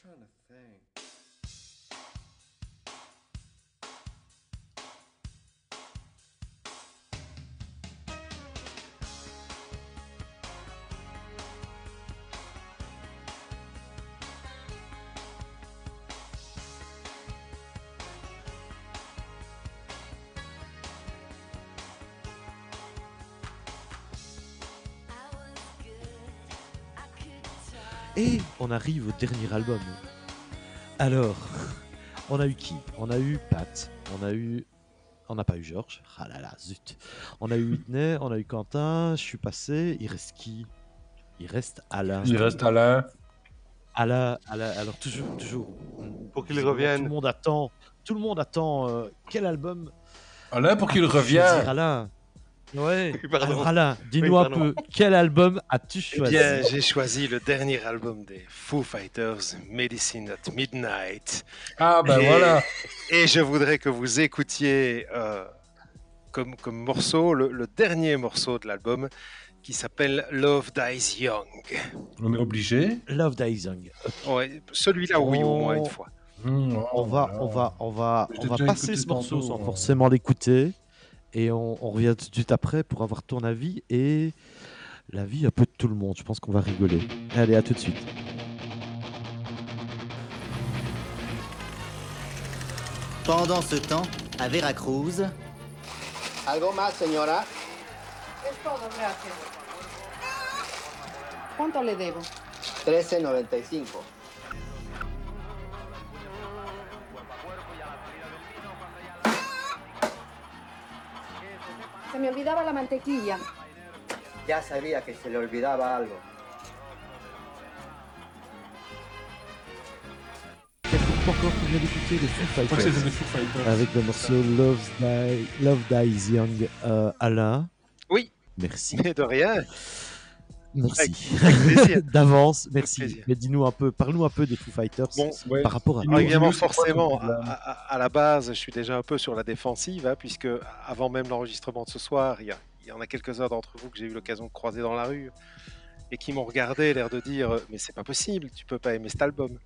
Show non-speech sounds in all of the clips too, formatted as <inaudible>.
trying to think. Et on arrive au dernier album. Alors, on a eu qui? On a eu Pat, on a eu. On n'a pas eu Georges. Ah là là, zut. On a eu Whitney, on a eu Quentin, je suis passé. Il reste qui? Il reste Alain. Il reste Alain. Alain, Alain, alors toujours, toujours. Pour qu'il Tout revienne. le monde attend. Tout le monde attend. euh, quel album Alain, pour qu'il Je veux revienne. dire, Alain. Ouais. Pardon. Alors Alain, dis-nous Oui, un peu. Quel album as-tu Eh choisi bien, j'ai choisi le dernier album des Foo Fighters, Medicine at Midnight. Ah, ben Et- voilà. <laughs> Et je voudrais que vous écoutiez euh, comme, comme morceau le, le dernier morceau de l'album qui s'appelle Love Dies Young. On est obligé. Love Dies Young. Ouais, Celui-là, oui, au moins On- une fois. Hmm, On oh, va, voilà. on va, on va, on va passer ce morceau sans forcément l'écouter. Et on, on revient tout de suite après pour avoir ton avis et l'avis un peu de tout le monde. Je pense qu'on va rigoler. Allez, à tout de suite. Pendant ce temps, à Veracruz, ¿Algo más, señora? Es todo, gracias. ¿Cuánto le debo? 13.95. Se me olvidaba la mantequilla. Ya sabía que se le olvidaba algo. Vient d'écouter les Foo Fighters Foo Fighters. avec le morceau Love, Die- Love Dies Young. Euh, Alain, Oui, merci. mais de rien. Merci. <laughs> D'avance, merci. Mais dis-nous un peu, parle-nous un peu des Foo Fighters Bon, Ouais. par rapport à. Évidemment, forcément, à, problème à- à la base, je suis déjà un peu sur la défensive, hein, puisque avant même l'enregistrement de ce soir, il y, a- il y en a quelques-uns d'entre vous que j'ai eu l'occasion de croiser dans la rue et qui m'ont regardé, l'air de dire Mais c'est pas possible, tu peux pas aimer cet album.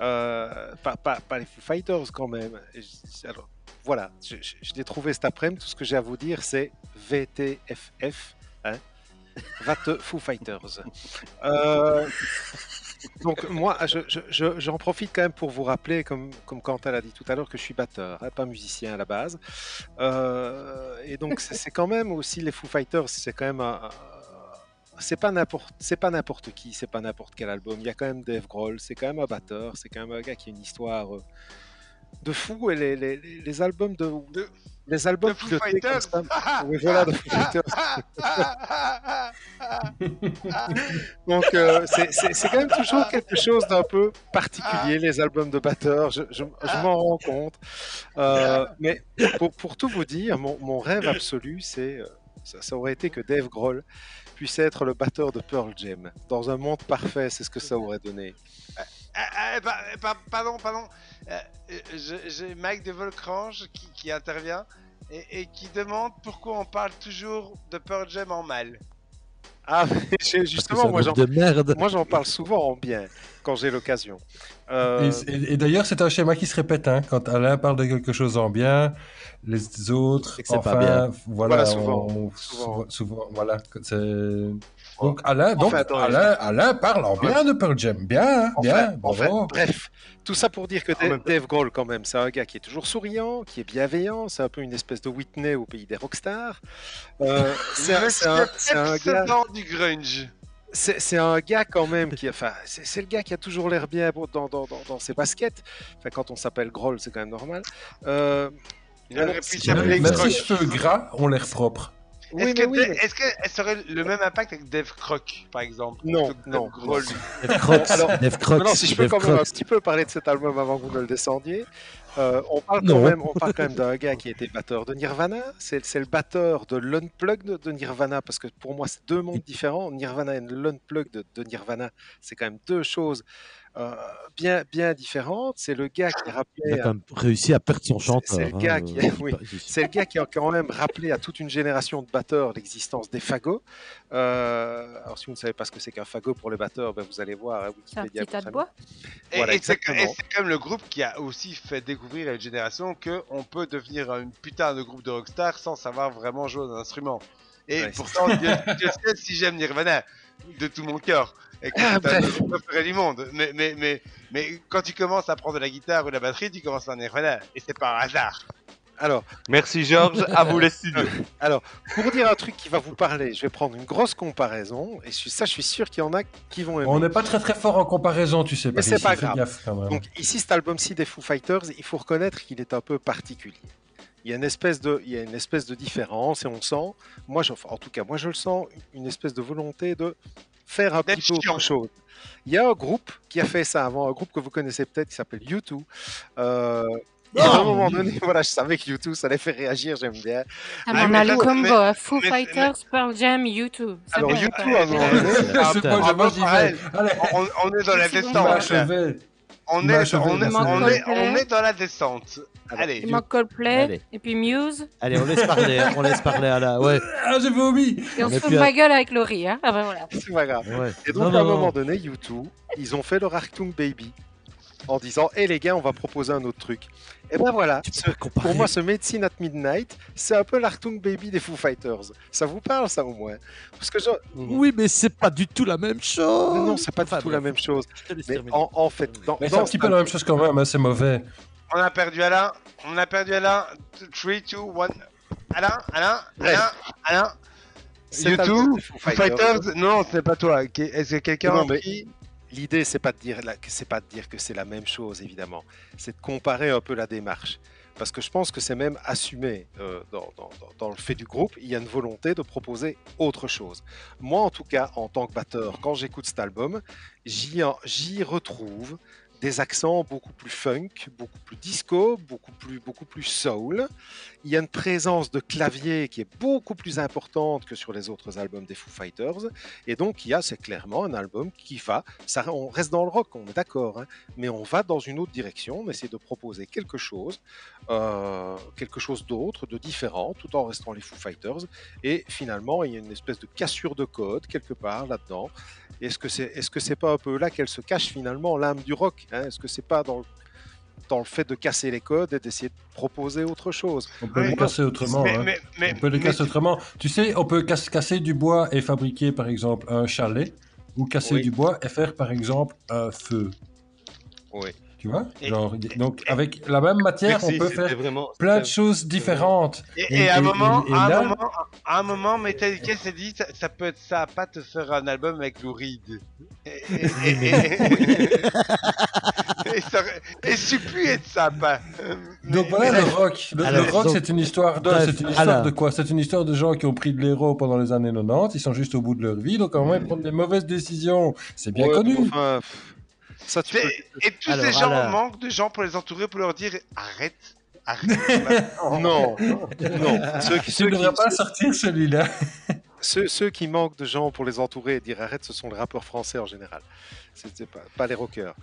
Euh, pas, pas- pas les Foo Fighters quand même. Et je- alors, voilà, je, je- je l'ai trouvé cet après-midi. Tout ce que j'ai à vous dire, c'est VTFF. Hein, Va te Foo Fighters. <laughs> Euh, donc moi, je- je- je- j'en profite quand même pour vous rappeler, comme, comme Quentin l'a dit tout à l'heure, que je suis batteur, hein, pas musicien à la base. Euh, et donc c'est quand même aussi les Foo Fighters, c'est quand même un- un- c'est pas n'importe c'est pas n'importe qui, c'est pas n'importe quel album. Il y a quand même Dave Grohl, c'est quand même un batteur, c'est quand même un gars qui a une histoire euh, de fou. Et les, les- les- albums de, De- les albums de Foo comme Fighters. ça- Oui, voilà, de Foo Fighters. <laughs> Donc euh, c'est- c'est c'est quand même toujours quelque chose d'un peu particulier, les albums de batteurs, je, je- je m'en rends compte. Euh, mais pour, pour tout vous dire, mon, mon rêve absolu, c'est euh, ça, ça aurait été que Dave Grohl puisse être le batteur de Pearl Jam. Dans un monde parfait, c'est ce que ça aurait donné. Ah, ah, pa- pa- pardon, pardon. Euh, euh, J'ai Mike de Volcrange qui, qui intervient et, et qui demande pourquoi on parle toujours de Pearl Jam en mal. Ah, <laughs> justement, moi j'en moi, parle souvent en bien quand j'ai l'occasion. Euh, Et, et- et d'ailleurs, c'est un schéma qui se répète. Hein. Quand Alain parle de quelque chose en bien, les autres, c'est pas enfin, bien. voilà, Voilà, souvent, on- souvent. souvent, souvent, voilà. Donc Alain, donc, Enfin, attends, Alain, Alain parle en bien de Pearl Jam. Bien, hein, bien, Enfin, bravo. bref, tout ça pour dire que En Dave, Dave Grohl, quand même, c'est un gars qui est toujours souriant, qui est bienveillant, c'est un peu une espèce de Whitney au pays des rockstars. Euh, <laughs> c'est un, gars, du grunge. c'est un gars quand même qui, enfin, c'est c'est le gars qui a toujours l'air bien dans, dans, dans, dans ses baskets. Enfin, quand on s'appelle Grohl, c'est quand même normal. Euh, Il aurait pu s'appeler Même gras ont l'air propres. Oui, Est-ce que, oui, mais- est-ce que ça aurait le même impact avec Dave Croc, par exemple? Non, non, Dave Crocs. Non, non, si je peux Dave quand même un petit peu parler de cet album avant que vous ne le descendiez. Euh, on, parle Non. quand même, on parle quand même d'un gars qui était batteur de Nirvana. C'est c'est le batteur de l'Unplugged de Nirvana, parce que pour moi, c'est deux mondes différents. Nirvana et l'Unplugged de, de Nirvana, c'est quand même deux choses euh, bien, bien différentes. C'est le gars qui Il a quand même réussi à perdre son C'est- chanteur. c'est le gars hein, qui- euh, <laughs> oui. pas- C'est le gars qui a quand même rappelé à toute une génération de batteurs l'existence des fagots. Euh, alors, si vous ne savez pas ce que c'est qu'un fagot pour les batteurs, ben, vous allez voir. hein, C'est un petit tas de bois Et, Voilà, et c'est et c'est quand même le groupe qui a aussi fait découvrir à une génération qu'on peut devenir une putain de groupe de rockstar sans savoir vraiment jouer d'un instrument. Et Ouais, pourtant, Dieu, Dieu sait si j'aime Nirvana de tout mon cœur. Et que Ah, c'est préférés du monde. Mais, mais, mais, mais quand tu commences à prendre de la guitare ou de la batterie, tu commences par Nirvana. Et c'est pas un hasard. Alors, Merci Georges, à vous les studios. <laughs> pour dire un truc qui va vous parler, je vais prendre une grosse comparaison. Et ça, je suis sûr qu'il y en a qui vont aimer. On n'est pas très très fort en comparaison, tu sais. Mais c'est pas grave. gaffe quand même. Donc ici, cet album-ci des Foo Fighters, il faut reconnaître qu'il est un peu particulier. Il y a une espèce de, il y a une espèce de différence et on sent, moi, je- en tout cas, moi je le sens, une espèce de volonté de faire un petit peu autre chose. Il y a un groupe qui a fait ça avant, un groupe que vous connaissez peut-être qui s'appelle U2. Euh, et à un moment donné, <laughs> voilà, je savais que U2, ça les fait réagir, j'aime bien. Ah, Ah, mais on mais a le combo mais- euh, Foo mais- Fighters, Pearl Jam, U2. C'est Alors bon. U2, à un moment donné, Ah. Allez, On, on est dans la descente. On est, on, est, est, on est dans la descente. Alors, Allez. Il manque Coldplay, Allez. et puis Muse, Allez, on laisse parler, on laisse parler à la. Ouais, Ah, j'ai vomi. et on On se fout de à- ma gueule avec Laurie. Hein ah ben voilà. c'est pas grave. ouais. Et donc, Non, à non, un non. moment donné, U2, ils ont fait leur Arctung Baby en disant Hé les gars, on va proposer un autre truc. Et ben voilà, ce- pour moi, ce Medicine at Midnight, c'est un peu l'Arctung Baby des Foo Fighters. Ça vous parle, ça au moins? Parce que je... Oui, mais c'est pas du tout la même chose. non, non, c'est pas Enfin, du tout la même chose. Mais en, en fait, dans, Mais c'est dans un petit peu la même chose quand même, hein, c'est mauvais. On a perdu Alain. On a perdu Alain. 3, 2, 1. Alain, Alain. Alain, Alain. YouTube, Fighters, non, c'est pas toi. Qui- Est-ce que quelqu'un Non, a mais- pris L'idée, c'est pas de dire c'est pas de dire que c'est la même chose, évidemment. C'est de comparer un peu la démarche. Parce que je pense que c'est même assumé euh, dans, dans- le fait du groupe. Il y a une volonté de proposer autre chose. Moi, en tout cas, en tant que batteur, quand j'écoute cet album, j'y retrouve des accents beaucoup plus funk, beaucoup plus disco, beaucoup plus, beaucoup plus soul. Il y a une présence de clavier qui est beaucoup plus importante que sur les autres albums des Foo Fighters. Et donc, il y a, c'est clairement un album qui va, ça, on reste dans le rock, on est d'accord, hein, mais on va dans une autre direction, on essaie de proposer quelque chose, euh, quelque chose d'autre, de différent, tout en restant les Foo Fighters. Et finalement, il y a une espèce de cassure de code quelque part là-dedans. Est-ce que c'est, est-ce que c'est pas un peu là qu'elle se cache finalement l'âme du rock hein? Est-ce que c'est pas dans le, dans le fait de casser les codes et d'essayer de proposer autre chose? On peut Ouais, les casser autrement. mais, hein. mais, mais, on peut les mais- casser autrement. Tu sais, on peut casse- casser du bois et fabriquer par exemple un chalet, ou casser Oui. du bois et faire par exemple un feu. Oui. Tu vois Et- Genre, et- Donc avec la même matière, Merci, on peut faire vraiment. plein de choses différentes. Et, Et- et à un moment, et- et à un moment, à un moment, Metallica s'est dit, ça, ça peut être ça, pas te faire un album avec Lou Reed. Et, et, <laughs> et, et- et ça aurait- et ça aurait pu être sympa. Donc voilà le rock. Le, rock, c'est une histoire de, Bref, c'est une histoire alors. de quoi? C'est une histoire de gens qui ont pris de l'héros pendant les années 90. Ils sont juste au bout de leur vie, donc à un moment ils prennent des mauvaises décisions. C'est bien Ouais, connu. enfin, ça, tu peux... C'est- Et tous Alors, ces gens manquent de gens pour les entourer, pour leur dire arrête, arrête. <laughs> Non, non. Ceux qui, Tu ceux ne qui- devrais pas sortir celui-là. <laughs> Ceux, ceux qui manquent de gens pour les entourer et dire arrête, ce sont les rappeurs français en général. C'est pas, pas les rockers.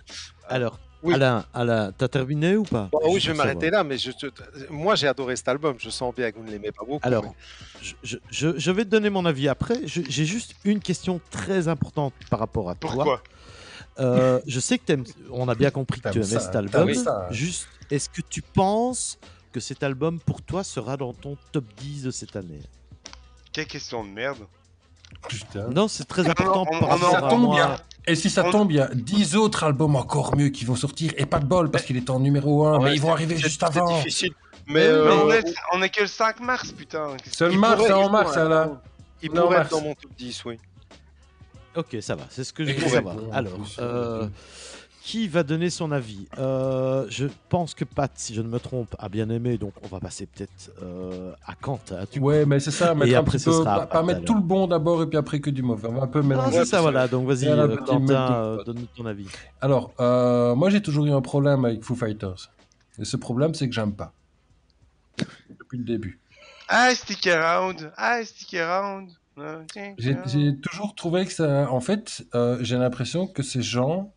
Alors, Oui. Alain, Alain, t'as terminé ou pas? Bon, oui, je vais m'arrêter là, mais je, te- moi j'ai adoré cet album. Je sens bien que vous ne l'aimez pas beaucoup. Alors, mais- je, je- je- vais te donner mon avis après. J'ai juste une question très importante par rapport à toi. Pourquoi? Euh, je sais que t'aimes, on a bien compris que tu aimais ça, cet album. ça. Juste, est-ce que tu penses que cet album pour toi sera dans ton top 10 de cette année? Quelle question de merde. Putain. Non, c'est très Non, important on- par on en- rapport Ça à tombe moi. bien. Et si ça On- tombe, il y a 10 autres albums encore mieux qui vont sortir. Et pas de bol parce qu'il est en numéro 1, Ouais, mais ils vont c'est- arriver c'est- juste c'est avant. difficile. Mais, Mais euh, Mais on, est, on est que le 5 mars, putain. Seul il mars, pourrait- c'est en il mars, pourrait- là. il Non, pourrait Mars. être dans mon top 10, oui. Ok, ça va, c'est ce que je Et voulais savoir. Alors, euh, qui va donner son avis Euh, Je pense que Pat, si je ne me trompe, a bien aimé, donc on va passer peut-être euh, à Kant. hein, Ouais, mais c'est ça. Mettre un après, petit peu, sera pas, mettre tout le bon d'abord et puis après que du mauvais. On va un peu Ah, mélanger. c'est tout ça, voilà. Donc vas-y, Quentin, euh, donne-nous ton avis. Alors, euh, moi j'ai toujours eu un problème avec Foo Fighters. Et ce problème, c'est que j'aime pas. Depuis le début. I stick around, I stick around. J'ai toujours trouvé que ça. En fait, euh, j'ai l'impression que ces gens,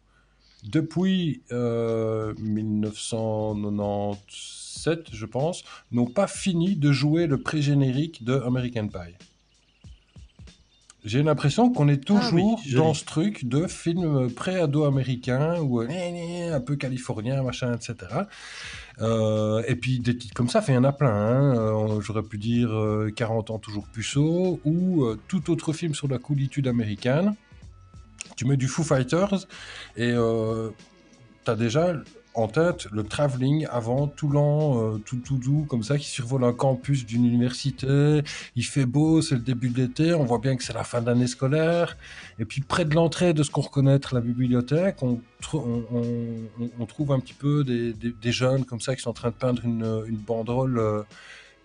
depuis euh, 1997, je pense, n'ont pas fini de jouer le pré-générique de American Pie. J'ai l'impression qu'on est Ah oui, toujours dans ce truc de film pré-ado américain ou euh, un peu californien, machin, etc. Euh, et puis des titres comme ça, il y en a plein. hein. Euh, J'aurais pu dire euh, 40 ans toujours puceau ou tout autre film sur la coolitude américaine. Tu mets du Foo Fighters et euh, tu as déjà en tête le travelling avant tout lent, euh, tout, tout doux, comme ça, qui survole un campus d'une université. Il fait beau, c'est le début de l'été, on voit bien que c'est la fin d'année scolaire. Et puis près de l'entrée de ce qu'on reconnaît être la bibliothèque, on, tr- on- on- on- on trouve un petit peu des jeunes comme ça qui sont en train de peindre une, une banderole euh,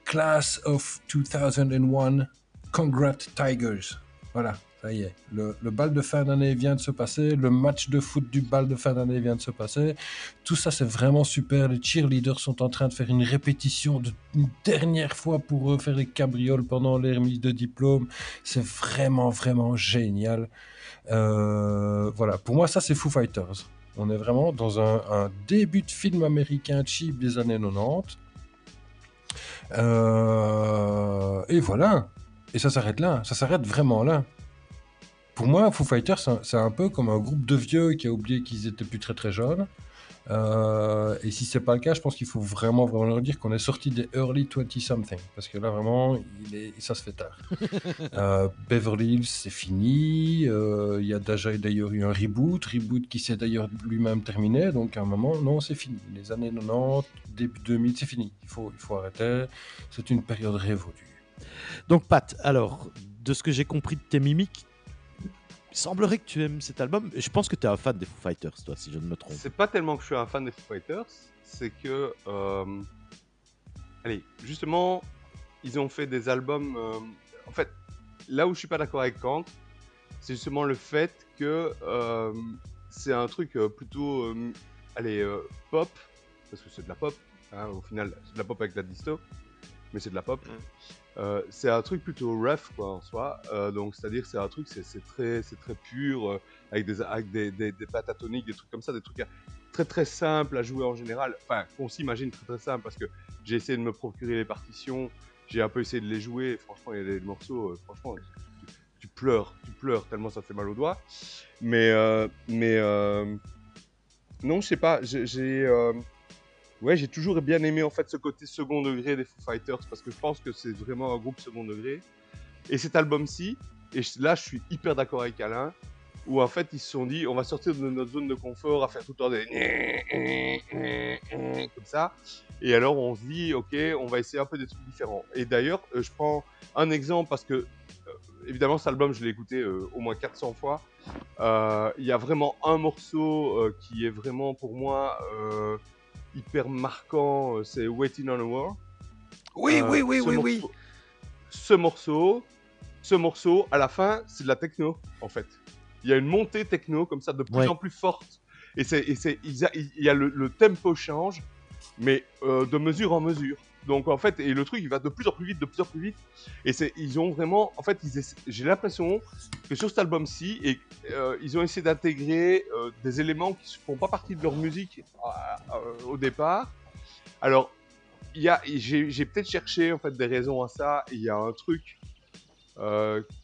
Class of 2001, Congrats Tigers. Voilà, ça y est. Le, bal de fin d'année vient de se passer, le match de foot du bal de fin d'année vient de se passer. Tout ça, c'est vraiment super. Les cheerleaders sont en train de faire une répétition de, une dernière fois pour eux, faire des cabrioles pendant les remises de diplôme. C'est vraiment, vraiment génial. Euh, voilà, pour moi, ça, c'est Foo Fighters. On est vraiment dans un, un début de film américain cheap des années 90. Euh, et voilà. Et ça s'arrête là. Ça s'arrête vraiment là. Pour moi, Foo Fighters, c'est un- peu comme un groupe de vieux qui a oublié qu'ils étaient plus très très jeunes. Euh, et si c'est pas le cas, je pense qu'il faut vraiment, vraiment leur dire qu'on est sorti des early 20 something. Parce que là, vraiment, il est, ça se fait tard. <laughs> Euh, Beverly Hills, c'est fini. Euh, Il y a déjà d'ailleurs eu un reboot. Reboot qui s'est d'ailleurs lui-même terminé. Donc à un moment, non, c'est fini. Les années 90, début 2000, c'est fini. Il faut, il faut arrêter. C'est une période révolue. Donc, Pat, alors, de ce que j'ai compris de tes mimiques, semblerait que tu aimes cet album. Je pense que tu es un fan des Foo Fighters, toi, si je ne me trompe. C'est pas tellement que je suis un fan des Foo Fighters, c'est que. euh, Allez, justement, ils ont fait des albums. euh, En fait, là où je suis pas d'accord avec Kant, c'est justement le fait que euh, c'est un truc plutôt. euh, allez, euh, pop, parce que c'est de la pop, hein, au final, c'est de la pop avec de la disto, mais c'est de la pop. Euh, c'est un truc plutôt rough quoi en soi. Euh, donc c'est à dire c'est un truc c'est très c'est très pur euh, avec des avec des, des, des des trucs comme ça des trucs très très simples à jouer en général. Enfin qu'on s'imagine très très simple parce que j'ai essayé de me procurer les partitions j'ai un peu essayé de les jouer. Franchement il y a des morceaux franchement tu, tu pleures tu pleures tellement ça fait mal aux doigts. Mais mais non je sais pas j'ai Ouais, j'ai toujours bien aimé en fait ce côté second degré des Foo Fighters parce que je pense que c'est vraiment un groupe second degré. Et cet album-ci, et là je suis hyper d'accord avec Alain, où en fait ils se sont dit on va sortir de notre zone de confort à faire tout le temps des comme ça. Et alors on se dit ok, on va essayer un peu des trucs différents. Et d'ailleurs, euh, je prends un exemple parce que euh, évidemment cet album je l'ai écouté euh, au moins 400 fois. Il y a vraiment un morceau qui est vraiment pour moi hyper marquant, euh, c'est Waiting on a War. Oui, Euh, oui, oui, ce oui, morceau- oui. Ce morceau, ce morceau, à la fin, c'est de la techno, en fait. Il y a une montée techno comme ça de plus Ouais. en plus forte. Et c'est, et c'est, il y a, il y a le, le tempo change, mais euh, de mesure en mesure. Donc en fait, et le truc, il va de plus en plus vite, de plus en plus vite. Et c'est, ils ont vraiment, en fait, j'ai l'impression que sur cet album-ci, et, euh, ils ont essayé d'intégrer euh, des éléments qui ne font pas partie de leur musique euh, au départ. Alors, il j'ai, peut-être cherché en fait des raisons à ça. Il y a un truc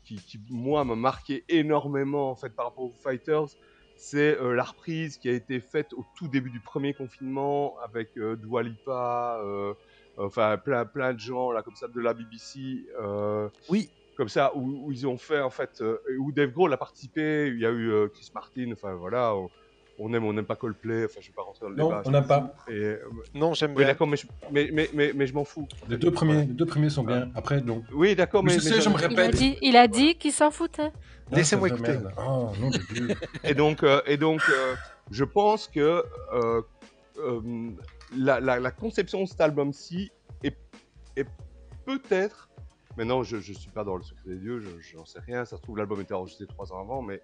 qui, moi, m'a marqué énormément en fait par rapport aux Fighters. C'est la reprise qui a été faite au tout début du premier confinement avec euh, Dua Lipa, enfin plein, plein de gens là comme ça de la BBC. euh, Oui. Comme ça, où, où ils ont fait en fait, euh, où Dave Grohl a participé. Il y a eu euh, Chris Martin. Enfin voilà, on, on aime, on n'aime pas Coldplay. Enfin, je vais pas rentrer dans le Non, débat. on n'aime pas. Et, euh, Non, j'aime oui, bien. d'accord, mais, je- mais, mais, mais, mais je m'en fous. Les deux premiers, les deux premiers sont bien. Après, donc. Oui, d'accord, mais. Mais je mais sais, je me Il a répète. dit, il a dit qu'il s'en foutait. Laissez-moi écouter. Oh, non. Et donc, euh, et donc euh, je pense que euh, euh, la, conception de cet album-ci est, peut-être. Maintenant, je ne suis pas dans le secret des dieux, je j'en sais rien. Ça se trouve, l'album était enregistré trois ans avant, mais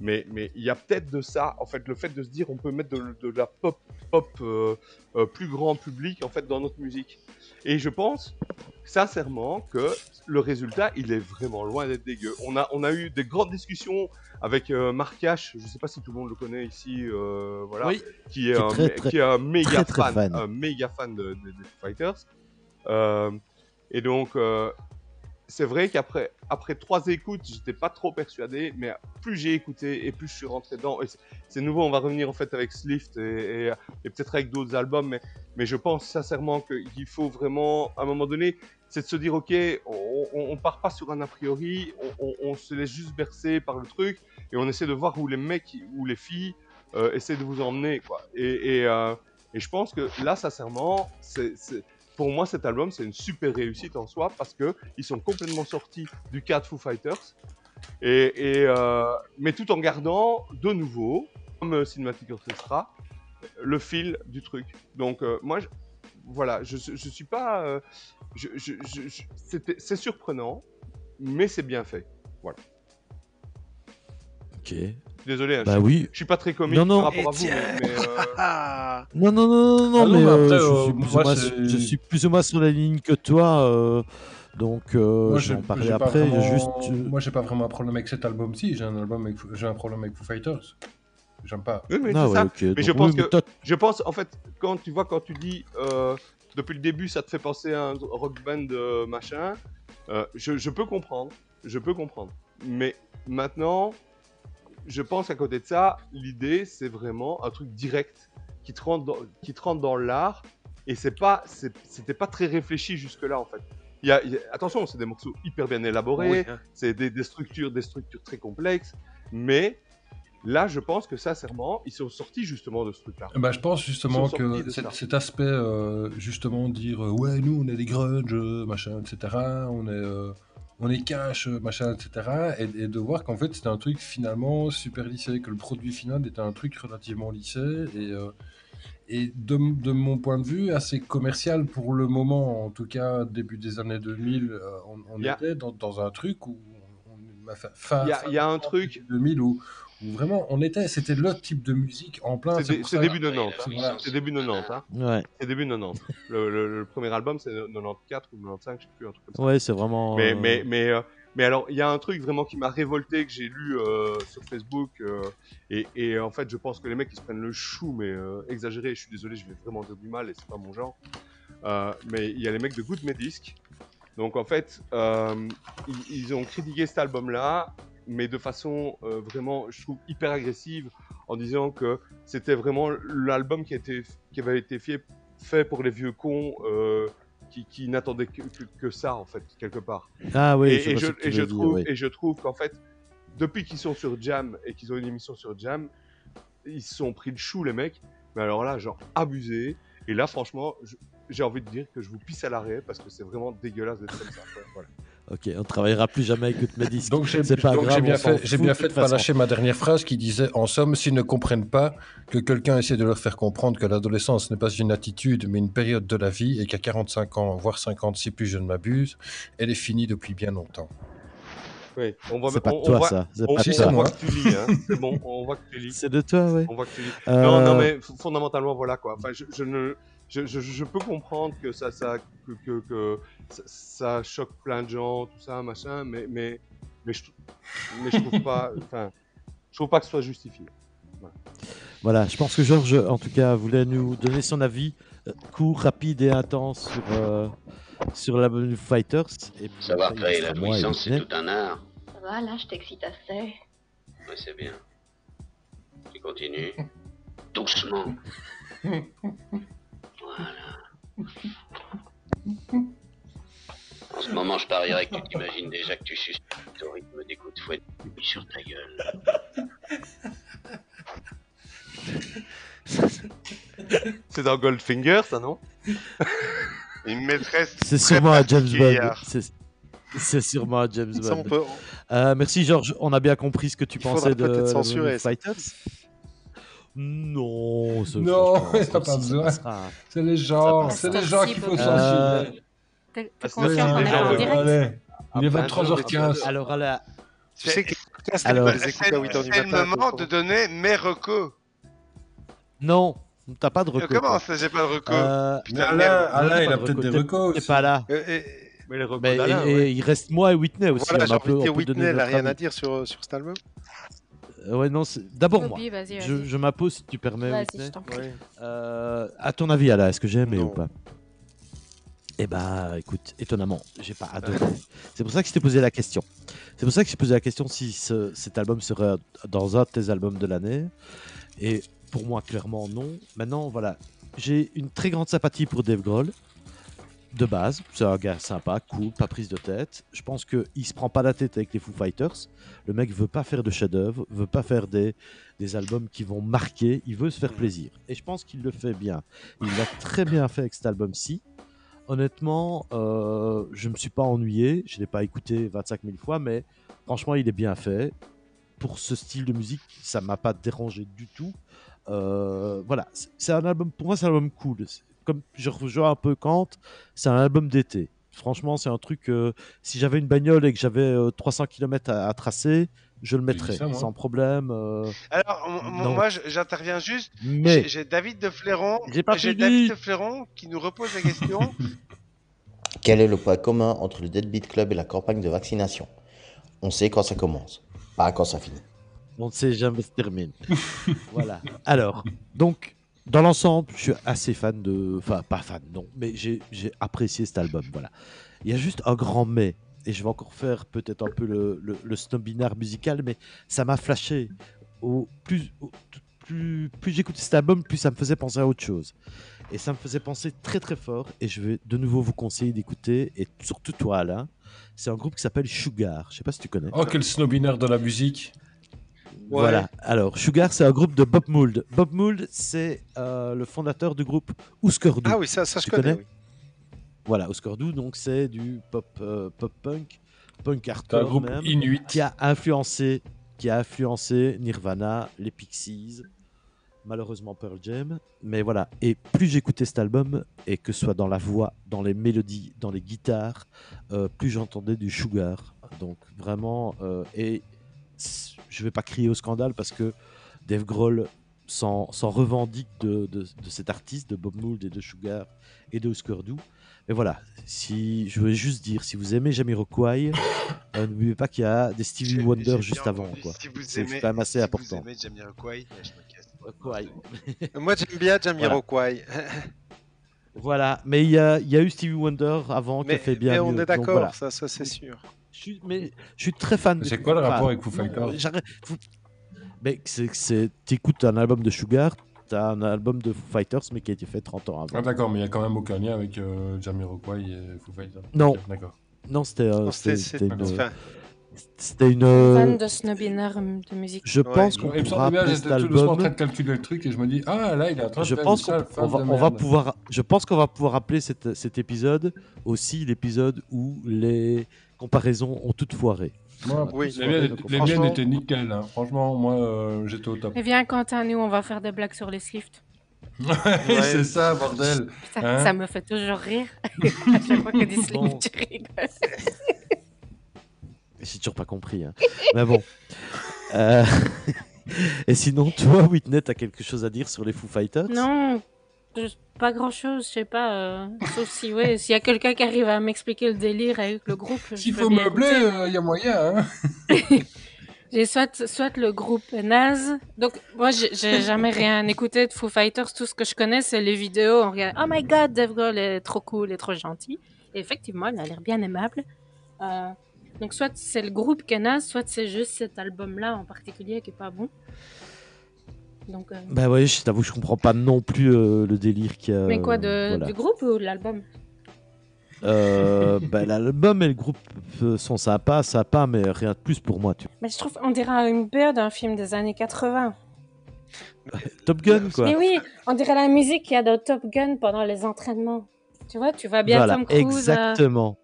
Mais mais il y a peut-être de ça, en fait, le fait de se dire on peut mettre de, de la pop pop euh, euh, plus grand public en fait dans notre musique. Et je pense sincèrement que le résultat, il est vraiment loin d'être dégueu. On a on a eu des grandes discussions avec euh, Marc H, je sais pas si tout le monde le connaît ici, euh, voilà, Oui. qui est, Qui est un, très, qui est un méga très, très fan, fan. un méga fan de, de- Fighters. Euh, et donc, euh, c'est vrai qu'après après trois écoutes, j'étais pas trop persuadé, mais plus j'ai écouté et plus je suis rentré dedans. C'est- nouveau, on va revenir en fait avec Slift et, peut-être avec d'autres albums, mais, mais je pense sincèrement qu'il faut vraiment, à un moment donné, c'est de se dire, ok, on, on, part pas sur un a priori, on, se laisse juste bercer par le truc et on essaie de voir où les mecs ou les filles euh, essaient de vous emmener, quoi. Et, et, euh, je pense que là, sincèrement, c'est- pour moi, cet album, c'est une super réussite en soi parce que ils sont complètement sortis du cadre Foo Fighters, et, euh, mais tout en gardant de nouveau, comme euh, Cinematic Orchestra, le fil du truc. Donc, euh, moi, voilà, je, suis pas. c'est surprenant, mais c'est bien fait. Voilà. Ok. Désolé, hein, Bah je, oui. je suis pas très comique Non, non. par rapport à vous, mais. mais, euh, <laughs> Non, non, non, non, mais, après, je, suis plus ou moi, moins, c'est- je suis plus ou moins sur la ligne que toi, euh, donc euh, Moi, je vais parler après. vraiment- Juste, euh, Moi, j'ai pas vraiment un problème avec cet album-ci. J'ai un album, avec... j'ai un problème avec Foo Fighters. J'aime pas. Oui, mais ah ouais, ça. Mais donc je pense oui, mais que- Je pense, en fait, quand tu vois, quand tu dis euh, depuis le début, ça te fait penser à un rock band euh, machin, euh, je, je peux comprendre, je peux comprendre. Mais maintenant, je pense qu'à côté de ça, l'idée, c'est vraiment un truc direct qui te rentre dans, qui te rentre dans l'art. Et c'est pas, c'est- c'était pas très réfléchi jusque-là, en fait. Il y a, il y a- attention, c'est des morceaux hyper bien élaborés, oui, hein. c'est des, des structures, des structures très complexes, mais là, je pense que sincèrement, ils sont sortis justement de ce truc-là. Bah, je pense justement que cet, aspect, euh, justement, dire euh, ouais, nous on est des grunge, euh, machin, etc. On est, euh, on est cash, euh, machin, etc. Et, et de voir qu'en fait c'était un truc finalement super lissé, que le produit final était un truc relativement lissé et, euh, et de, de mon point de vue assez commercial pour le moment, en tout cas début des années 2000, euh, on, était dans, dans un truc où Il y y a un 90, truc- 2000 où, où vraiment on était, c'était le type de musique en plein. C'est c'est début 90. hein. Voilà. C'est début 90. Hein. ouais, C'est début 90. Le, le- le premier album, c'est 94 ou 95, je sais plus, un truc comme ça. ouais, c'est vraiment. Mais, euh, mais, mais, euh, mais alors, il y a un truc vraiment qui m'a révolté, que j'ai lu euh, sur Facebook. euh, et, et en fait, je pense que les mecs, ils se prennent le chou, mais euh, exagéré. Je suis désolé, je vais vraiment dire du mal et c'est pas mon genre. Euh, mais il y a les mecs de Good Disc. Donc en fait, euh, ils, ils ont critiqué cet album-là, mais de façon euh, vraiment, je trouve, hyper agressive, en disant que c'était vraiment l'album qui, a été- qui avait été fait, fait pour les vieux cons euh, qui, qui n'attendaient que, que- que ça, en fait, quelque part. Ah oui, et, je et et dire, trouve, oui. et je trouve qu'en fait, depuis qu'ils sont sur Jam et qu'ils ont une émission sur Jam, ils se sont pris le chou, les mecs. Mais alors là, genre, abusé. Et là, franchement, j'ai envie de dire que je vous pisse à l'arrêt parce que c'est vraiment dégueulasse d'être comme ça. Voilà. Ok, on travaillera plus jamais avec Good Disc. Donc j'ai bien fait, bien de fait de pas lâcher ma dernière phrase qui disait en somme s'ils ne comprennent pas que quelqu'un essaie de leur faire comprendre que l'adolescence n'est pas une attitude mais une période de la vie et qu'à 45 ans voire 50 si plus je ne m'abuse elle est finie depuis bien longtemps. Oui, on voit, C'est pas on, de toi, on voit, ça. C'est on, pas Si, toi. voit que tu lis, hein. c'est bon, on voit que tu lis. C'est de toi, ouais. On voit que tu lis. Euh, Non, non, mais fondamentalement, voilà quoi. Enfin, je, je ne, je, je, je peux comprendre que ça, ça, que, que, que ça, ça choque plein de gens, tout ça, machin, mais, mais, mais je, mais je trouve pas, <laughs> enfin, je trouve pas que ce soit justifié. Voilà, je pense que Georges, en tout cas, voulait nous donner son avis euh, court, rapide et intense sur, euh, sur la Foo Fighters. Et puis Savoir créer la jouissance, c'est tout un art. Voilà, je t'excite assez. Ouais, c'est bien. Tu continues. Doucement. <laughs> Voilà. En ce moment, je parierais que tu t'imagines déjà que tu suces au rythme des coups de fouet sur ta gueule. C'est dans Goldfinger, ça, non? Une maîtresse. C'est sûrement à James Bond. C'est- sûrement à James Ça, on Bond. peut, Euh, merci Georges, on a bien compris ce que tu il pensais de ça. Fighters. Non, ce- Non, pas besoin. C'est les gens, c'est les gens qu'il faut Euh, censurer. T'es conscient qu'on est en direct il est Ah, bah, 23h15. Alors à la... Tu sais que C'est à 8h du c'est le moment de donner mes recos. Non, t'as pas de Euh, reco. Comment ça, j'ai pas de recos Euh, Mais Putain, Alain, il a peut-être des reco. recos T'es aussi. pas là. euh, et- Mais les recos il reste moi et Whitney aussi. Voilà, on j'ai a envie peu- de dire on peut donner Whitney, elle a rien à dire sur, sur cet album. Euh, ouais, non, c'est- d'abord moi. Je, je m'impose si tu permets. Vas-y, Whitney. je t'en prie. Ouais. Euh, à ton avis, Alain, est-ce que j'ai aimé Non. ou pas Eh bah, écoute, étonnamment, j'ai pas adoré. C'est pour ça que je t'ai posé la question. C'est pour ça que j'ai posé la question si ce- cet album serait dans un de tes albums de l'année. Et pour moi, clairement, non. Maintenant, voilà, j'ai une très grande sympathie pour Dave Grohl. De base, c'est un gars sympa, cool, pas prise de tête. Je pense qu'il se prend pas la tête avec les Foo Fighters. Le mec veut pas faire de chef-d'œuvre, veut pas faire des, des albums qui vont marquer. Il veut se faire plaisir. Et je pense qu'il le fait bien. Il l'a très bien fait avec cet album-ci. Honnêtement, euh, je me suis pas ennuyé. Je l'ai pas écouté 25 000 fois, mais franchement, il est bien fait. Pour ce style de musique, ça m'a pas dérangé du tout. Euh, voilà, c'est- un album. Pour moi, c'est un album cool. Comme je rejoins un peu Kant, c'est un album d'été. Franchement, c'est un truc. euh, si j'avais une bagnole et que j'avais euh, 300 km à, à tracer, je le mettrais ça, sans problème. euh, Alors, moi, j'interviens juste. mais J'ai David de Fléron. J'ai. David de Fléron qui nous repose la question. <laughs> Quel est le point commun entre le Deadbeat Club et la campagne de vaccination? On sait quand ça commence, pas quand ça finit. on ne sait jamais se termine. <laughs> voilà. Alors, donc, dans l'ensemble, je suis assez fan de. Enfin, pas fan, non, mais j'ai apprécié cet album. Voilà. Il y a juste un grand mais. Et je vais encore faire peut-être un peu le, le, snobinard musical, mais ça m'a flashé. Au plus, j'écoutais cet album, plus ça me faisait penser à autre chose. Et ça me faisait penser très très fort. Et je vais de nouveau vous conseiller d'écouter, et surtout toi Alain. C'est un groupe qui s'appelle Sugar. Je sais pas si tu connais. Oh, quel snobinaire de la musique. Voilà. Alors, Sugar, c'est un groupe de Bob Mould. Bob Mould, c'est euh, le fondateur du groupe Husker Du. Ah oui, ça, ça je Tu connais. connais oui. Voilà, Husker Du, donc c'est du pop, euh, pop punk, punk C'est un hardcore groupe même, inuit. qui a influencé, qui a influencé Nirvana, les Pixies, malheureusement Pearl Jam. Mais voilà. Et plus j'écoutais cet album et que ce soit dans la voix, dans les mélodies, dans les guitares, euh, plus j'entendais du Sugar. Donc vraiment, euh, et je vais pas crier au scandale parce que Dave Grohl s'en revendique de, de- de cet artiste, de Bob Mould et de Sugar et de Husker Du. Mais voilà, si je voulais juste dire, si vous aimez Jamiroquai, <coughs> euh, n'oubliez pas qu'il y a des Stevie Wonder juste avant. Quoi. Si C'est quand même assez si important. Vous aimez Jamiroquai, je me casse. Quai. Moi, j'aime bien Jamiroquai. Voilà, mais il y a, il y a eu Stevie Wonder avant qui a fait bien mais on mieux. est d'accord, voilà. ça, ça c'est sûr. Je suis, mais je suis très fan. de C'est quoi le rapport avec Foo Fighters c'est, c'est, t'écoutes un album de Sugar, t'as un album de Foo Fighters, mais qui a été fait 30 ans avant. Ah, d'accord, mais il y a quand même aucun lien avec euh, Jamiroquai et Foo Fighters. Non. D'accord. Non, c'était, euh, c'était, une, c'était une. Fan euh, de snobinard de musique. Je Ouais. pense qu'on pourra semble bien, appeler j'étais cet tout doucement en album. train de calculer le truc et je me dis, ah là, il est en train de Je faire pense on fan va, on pouvoir, je pense qu'on va pouvoir appeler cet, cet épisode aussi l'épisode où les comparaisons ont toutes foiré. Moi, Oui, les miennes, franchement- étaient nickel. hein. Franchement, moi, euh, j'étais au top. Mais viens, Quentin, nous, on va faire des blagues sur les Swift. <laughs> c'est ça, bordel. Ça, Hein ça me fait toujours rire. <laughs> à chaque fois que dit Slim, Bon. tu rigoles. <laughs> J'ai toujours pas compris. hein. Mais bon. Euh, Et sinon, toi, Whitney, t'as quelque chose à dire sur les Foo Fighters? Non, pas grand chose, je sais pas. euh, sauf si, ouais, s'il y a quelqu'un qui arrive à m'expliquer le délire avec le groupe. S'il faut meubler, il y a moyen. Hein <laughs> J'ai soit, soit le groupe naze. Donc, moi, j'ai jamais rien écouté de Foo Fighters. Tout ce que je connais, c'est les vidéos. On regarde, oh my god, Dave Grohl est trop cool et trop gentil. Et effectivement, il a l'air bien aimable. Euh, donc, soit c'est le groupe qui est naze, soit c'est juste cet album-là en particulier qui est pas bon. Donc, euh, Bah ouais, je t'avoue, je comprends pas non plus euh, le délire qu'il y a. mais quoi, de, voilà. du groupe ou de l'album Euh, <laughs> bah, L'album et le groupe euh, sont sympas, sympas, mais rien de plus pour moi. Tu... Mais je trouve, on dirait une BO d'un film des années 80. <laughs> Top Gun, quoi. Mais oui, on dirait la musique qu'il y a dans Top Gun pendant les entraînements. Tu vois, tu vois bien voilà, Tom Cruise. euh, exactement.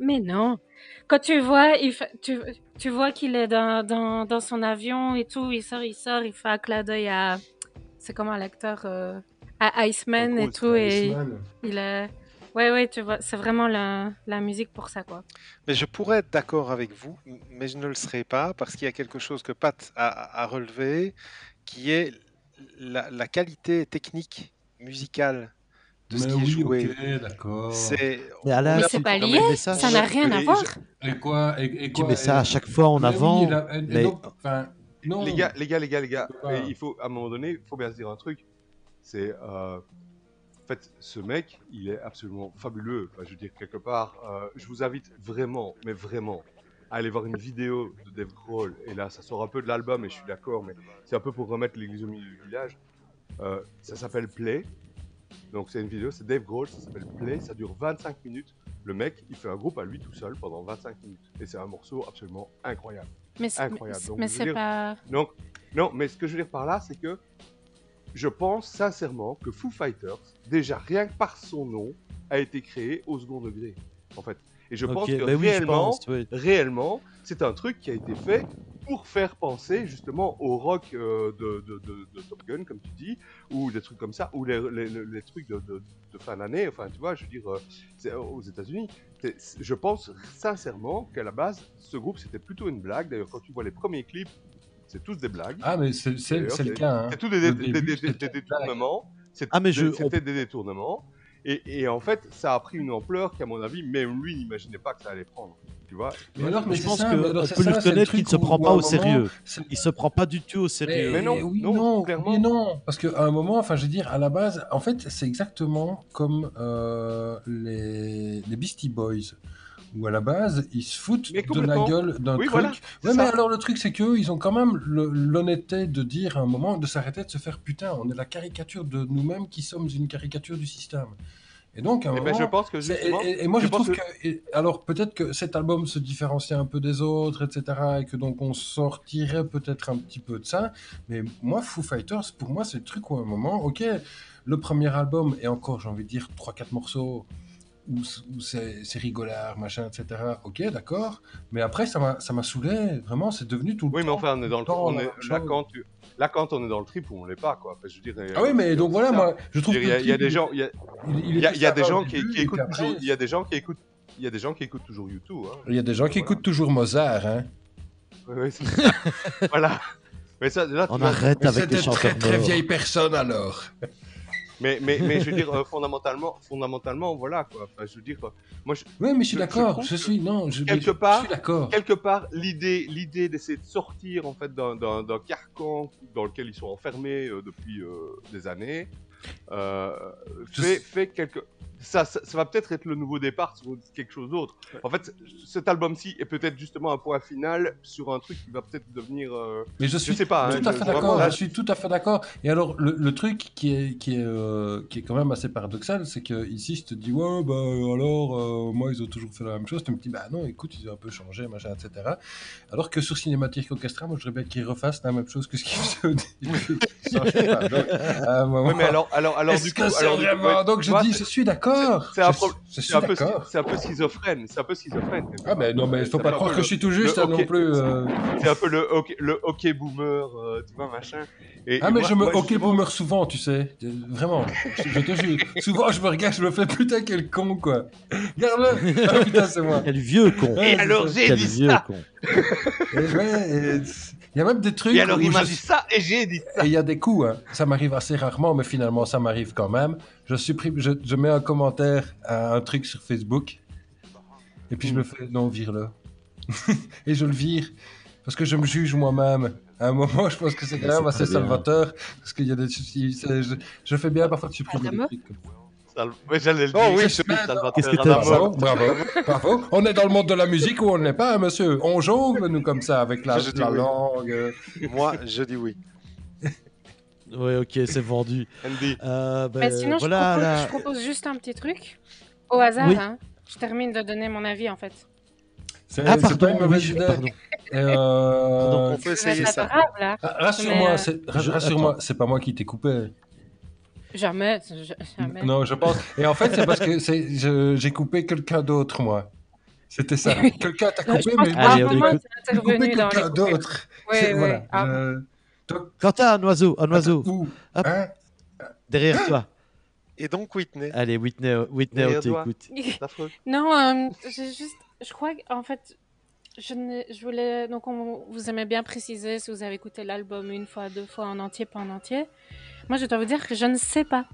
Mais non. Quand tu vois, il tu, tu vois qu'il est dans, dans, dans son avion et tout, il sort, il sort, il fait un clin d'œil à. C'est comment l'acteur euh, À Iceman et tout, et Iceman. il est. Ouais, ouais, tu vois, c'est vraiment la, la musique pour ça, quoi. Mais je pourrais être d'accord avec vous, mais je ne le serai pas parce qu'il y a quelque chose que Pat a, a relevé, qui est la, la qualité technique musicale de ce Mais qui est oui, joué. ok, d'accord. C'est Mais à la- Mais tu- c'est pas lié, ça, ça n'a rien à Et- voir. Et quoi et, et Tu mets ça et- à chaque fois en Mais oui, avant. mais- donc, enfin, non. Les gars, les gars, les gars, les gars, il faut, à un moment donné, il faut bien se dire un truc. C'est, euh, en fait, ce mec, il est absolument fabuleux. Enfin, je veux dire, quelque part, euh, je vous invite vraiment, mais vraiment, à aller voir une vidéo de Dave Grohl. Et là, ça sort un peu de l'album, et je suis d'accord, mais c'est un peu pour remettre l'église au milieu du village. Euh, ça s'appelle Play. Donc, c'est une vidéo, c'est Dave Grohl, ça s'appelle Play. Ça dure 25 minutes. Le mec, il fait un groupe à lui tout seul pendant 25 minutes. Et c'est un morceau absolument incroyable. Mais c'est Incroyable. Donc, mais c'est dire- pas. donc, non, mais ce que je veux dire par là, c'est que je pense sincèrement que Foo Fighters, déjà rien que par son nom, a été créé au second degré, en fait. Et je pense que bah oui, je réellement, pense, oui. réellement, c'est un truc qui a été fait pour faire penser justement au rock euh, de, de- de- de Top Gun, comme tu dis, ou des trucs comme ça, ou les, les- les- les trucs de, de- de fin d'année, enfin, tu vois, je veux dire, euh, c'est- aux États-Unis. Je pense sincèrement qu'à la base, ce groupe, c'était plutôt une blague. D'ailleurs, quand tu vois les premiers clips, c'est tous des blagues. Ah, mais c'est le cas. Hein. C'est tous des, début, détournements. Ah, mais je- C'était des détournements. Et, et en fait, ça a pris une ampleur qu'à mon avis, même lui n'imaginait pas que ça allait prendre. Tu vois Mais alors, mais je pense qu'on mais peut le reconnaître qu'il ne se prend pas au moment, sérieux. Il se prend pas du tout au sérieux. Mais non, oui, non, non, clairement. oui, non, parce qu'à un moment, enfin, je veux dire, à la base, en fait, c'est exactement comme euh, les, les Beastie Boys, où à la base, ils se foutent Mais de la gueule d'un Oui, truc. voilà, c'est ouais, mais alors le truc, c'est qu'eux, ils ont quand même l'honnêteté de dire à un moment, de s'arrêter de se faire putain, on est la caricature de nous-mêmes qui sommes une caricature du système. Et donc, à un Eh ben, moment, je pense que justement, et, et- et moi, je, trouve que- que, et- alors peut-être que cet album se différencie un peu des autres, etc., et que donc on sortirait peut-être un petit peu de ça. Mais moi, Foo Fighters, pour moi, c'est le truc où à un moment, ok, le premier album, et encore, j'ai envie de dire 3-4 morceaux, où, c'est rigolard, machin, etc. Ok, d'accord. Mais après, ça m'a saoulé. Vraiment, c'est devenu tout le Oui, mais temps. enfin, on est dans le temps on est, là, quand tu, là, quand on est dans le trip où on l'est pas, quoi. Enfin, je veux dire, Ah oui, mais donc voilà, ça. moi, je trouve il y a, il y a des gens, il y a, il- il il y a- était il y a des gens qui, écoutent toujours, il y a des gens qui écoutent, il y a des gens qui écoutent toujours YouTube. Hein. Il y a des gens qui écoutent toujours Mozart, hein. Oui, oui, c'est ça. <laughs> voilà. Mais ça, là, tu On arrête Mais avec les c'était chanteurs très très vieille personne alors. Mais, mais, mais je veux dire, <laughs> euh, fondamentalement, fondamentalement, voilà, quoi. Enfin, je veux dire, euh, moi, je, Oui, mais je suis je- je d'accord. Je, que suis non, je, quelque je- part- je suis d'accord. quelque part, l'idée, l'idée d'essayer de sortir en fait d'un, d'un, d'un carcan dans lequel ils sont enfermés euh, depuis euh, des années, euh, Je fait, fait quelque, ça, ça, ça va peut-être être le nouveau départ sur quelque chose d'autre. En fait, cet album-ci est peut-être justement un point final sur un truc qui va peut-être devenir. euh, Mais je suis sais pas, hein, tout à je- fait d'accord. là, Je suis tout à fait d'accord. Et alors, le, le truc qui est qui est euh, qui est quand même assez paradoxal, c'est que ici, je te dis ouais, bah alors, euh, moi, ils ont toujours fait la même chose. Tu me dis bah non, écoute, ils ont un peu changé, machin, etc. Alors que sur Cinématique Orchestra, moi, je voudrais bien qu'ils refassent la même chose que ce qu'ils faisaient au début. Ça, je sais pas. Donc, <laughs> à un moment- Ouais, mais alors, alors, alors du coup, c'est alors, du coup, vraiment ouais, Donc je vois, dis, je suis d'accord. C'est un, pro- peu, un schizophrène. C'est un peu schizophrène. quelque Ah, mais non, mais faut pas croire que le- je suis tout juste hein, non plus. euh. C'est un peu le hockey, le hockey boomer, euh, tu vois, machin. Et, Ah, et mais moi- je me moi, hockey justement- boomer souvent, tu sais. Vraiment. Je, je te jure. Souvent, je me regarde, je me fais putain, quel con, quoi. Regarde-le. Ah, putain, c'est moi. Quel vieux con. Et alors, j'ai dit vieux ça. con. Et ouais, et Il y a même des trucs. Et alors, il m'a dit ça et j'ai dit ça. Et il y a des coups, hein. ça m'arrive assez rarement, mais finalement ça m'arrive quand même. Je, supprime, je, je mets un commentaire à un truc sur Facebook, et puis je me fais non, vire-le. <laughs> et je le vire, parce que je me juge moi-même. À un moment, je pense que c'est quand même c'est assez salvateur, parce qu'il y a des soucis. c'est- Je, je fais bien parfois de supprimer Adamo des trucs. comme ça. Sal- Ouais, j'allais le Oh dire. oui, Qu'est-ce que t'as Adamo. Bravo, bravo, bravo. On est dans le monde de la musique où on n'est pas, hein, monsieur? On jongle, nous, comme ça, avec la, Je dis la oui. langue. Moi, je dis oui. Ouais, ok, c'est vendu. <laughs> Andy. Euh, ben, Mais sinon, voilà, je, propose, là. je propose juste un petit truc. Au hasard, Oui. hein. Je termine de donner mon avis, en fait. C'est Ah, c'est pas pardon, une mauvaise idée. pardon. <laughs> Euh, Donc on peut essayer ça. Rassure-moi, euh, c'est- pas moi qui t'ai coupé. Jamais. jamais. Non, je pense. Et en fait, c'est parce que c'est- je- j'ai coupé quelqu'un d'autre, moi. C'était ça. <laughs> Quelqu'un t'a coupé, mais c'est j'ai coupé quelqu'un d'autre. Oui, C'est- oui. voilà. Ah, Euh, donc, Quentin, un oiseau, un oiseau, où Hop. Hein derrière toi. Et donc Whitney. Allez, Whitney, Whitney, on t'écoute. <laughs> Non, euh, j'ai juste, je crois qu'en fait, je, ne- je voulais, donc on, vous aimez bien préciser si vous avez écouté l'album une fois, deux fois en entier, pas en entier. Moi, je dois vous dire que je ne sais pas.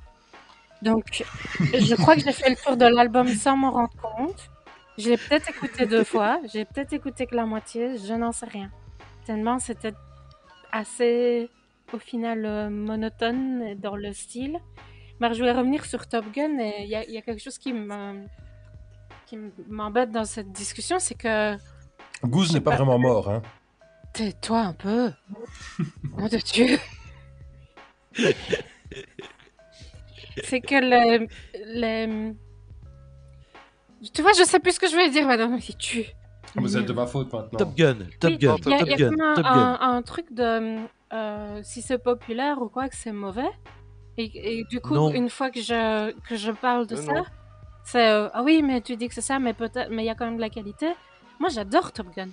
Donc, je crois que j'ai fait le tour de l'album sans m'en rendre compte. Je l'ai peut-être écouté deux fois, j'ai peut-être écouté que la moitié, je n'en sais rien. Tellement c'était assez, au final, euh, monotone dans le style. Mais je voulais revenir sur Top Gun et il y, a- il y a quelque chose qui me qui m'embête dans cette discussion, c'est que Goose n'est pas vraiment mort. Hein. tais-toi un peu. <laughs> Nom de Dieu. c'est que le, le- Tu vois, je sais plus ce que je voulais dire, madame. Si tu. Mais c'est de ma faute maintenant. Top Gun, Top Oui, Gun, il y a, Top y a Gun, un, Top un- Gun. un truc de euh, si c'est populaire ou quoi que c'est mauvais. Et, et du coup, Non. une fois que je, que je parle de Non, ça, non. c'est euh, ah oui, mais tu dis que c'est ça, mais peut-être, mais il y a quand même de la qualité. Moi, j'adore Top Gun.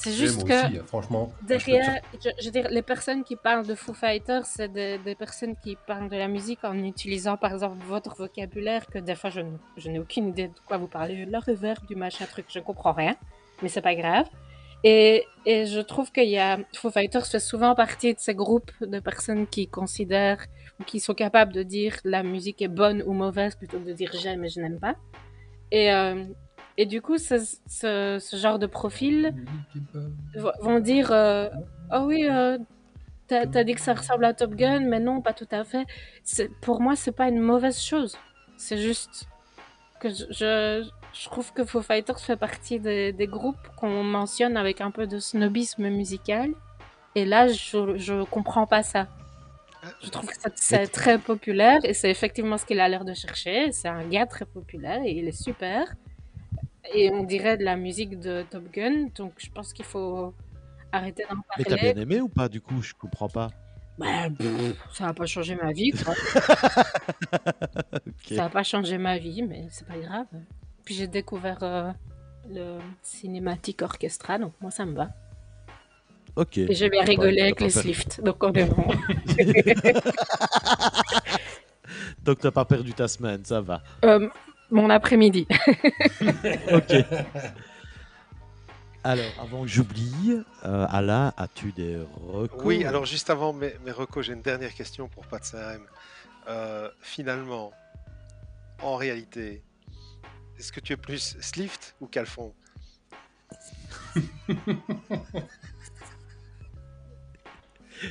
C'est juste que aussi, hein, franchement. derrière, je, je veux dire, les personnes qui parlent de Foo Fighters, c'est des, des personnes qui parlent de la musique en utilisant par exemple votre vocabulaire, que des fois je, je n'ai aucune idée de quoi vous parlez, le reverb du machin truc, je comprends rien, mais c'est pas grave. Et, et je trouve qu'il y a Foo Fighters fait souvent partie de ces groupes de personnes qui considèrent ou qui sont capables de dire la musique est bonne ou mauvaise plutôt que de dire j'aime et je n'aime pas. Et, euh, et du coup, ce, ce, ce genre de profil v- vont dire euh, Ah oui, euh, t'as dit que ça ressemble à Top Gun, mais non, pas tout à fait. Pour moi, c'est pas une mauvaise chose. C'est juste que je, je, je trouve que Foo Fighters fait partie des, des groupes qu'on mentionne avec un peu de snobisme musical. Et là, je, je comprends pas ça. Je trouve que c'est très populaire et c'est effectivement ce qu'il a l'air de chercher. C'est un gars très populaire et il est super. Et on dirait de la musique de Top Gun, donc je pense qu'il faut arrêter d'en Mais parler. t'as bien aimé ou pas du coup? Je comprends pas. Bah, pff, ça va pas changer ma vie, quoi. <laughs> Ok. Ça va pas changer ma vie, mais c'est pas grave. Puis j'ai découvert euh, le cinématique orchestra, donc moi ça me va. Ok. Et j'ai bien Bah, rigolé t'as avec les Swift, donc on est bon. <laughs> Donc t'as pas perdu ta semaine, ça va. Euh, mon après-midi. <laughs> ok. <laughs> Alors, avant que j'oublie, euh, Alain, as-tu des recours Oui, alors juste avant mes, mes recos, j'ai une dernière question pour Pat Sahem. Euh, finalement, en réalité, est-ce que tu es plus Slift ou Calfon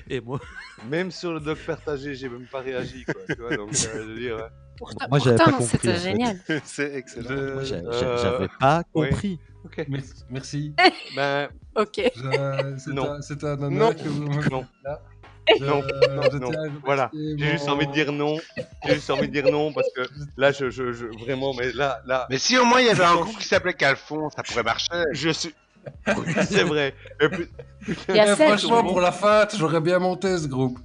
Et moi Même sur le doc partagé, j'ai même pas réagi, quoi. Tu vois, donc, euh, je veux dire. Euh, Pourtant, Moi, j'avais pas compris, c'était fait. génial. <laughs> C'est excellent. je- Moi, euh, j'avais pas compris. Merci. merci. <laughs> Ben, Ok. Je- C'est Non. un, c'est un Non. honneur que vous me non. là. <laughs> Je- Non, non, non. Voilà. J'ai juste envie de dire non. J'ai juste envie de dire non parce que là, je, je, je vraiment, mais là, là, Mais si au moins il y avait un groupe qui s'appelait Calfon, ça pourrait marcher. je suis. Oui, c'est vrai. Et puis- Il y a Eh, franchement, pour la fête, j'aurais bien monté ce groupe.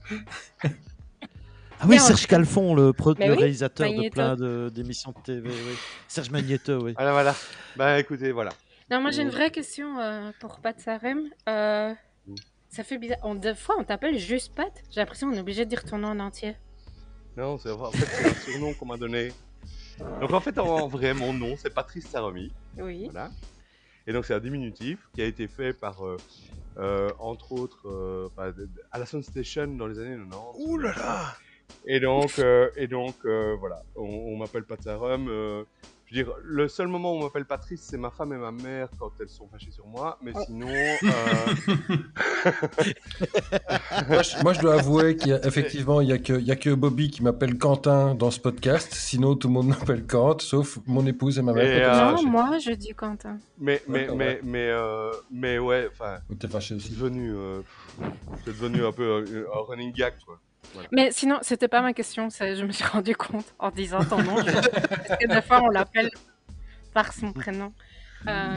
Ah oui, Serge Calfon, le, pro- Mais le oui, réalisateur de plein de- d'émissions de, TV. Oui. Serge Magneto, oui. Voilà, voilà. Bah, écoutez, voilà. Non, moi j'ai une vraie question euh, pour Pat Sarem. Euh, Mm. ça fait bizarre. On, des fois, on t'appelle juste Pat. J'ai l'impression qu'on est obligé de dire ton nom en entier. Non, c'est en fait c'est un surnom qu'on m'a donné. Donc en fait, en vrai, mon nom, c'est Patrice Sarami. Oui. Voilà. Et donc c'est un diminutif qui a été fait par, euh, euh, entre autres, euh, bah, de- de- à la Sound Station dans les années 90. Ouh là là Et donc, euh, et donc euh, voilà, on, on m'appelle Patsarum. Euh, je veux dire, le seul moment où on m'appelle Patrice, c'est ma femme et ma mère quand elles sont fâchées sur moi. Mais Oh. sinon, euh, Moi, je, moi, je dois avouer qu'il y a effectivement, il y a que, il y a que Bobby qui m'appelle Quentin dans ce podcast. Sinon, tout le monde m'appelle Quant, sauf mon épouse et ma mère. Euh, non, moi je dis Quentin. mais, mais, mais, ouais. mais, euh, mais ouais, enfin, t'es fâché c'est aussi. devenu, euh, c'est devenu un peu un, un running gag, quoi. Mais sinon, c'était pas ma question. Je me suis rendu compte en disant ton nom. je- <laughs> Parce que des fois, on l'appelle par son prénom. Euh...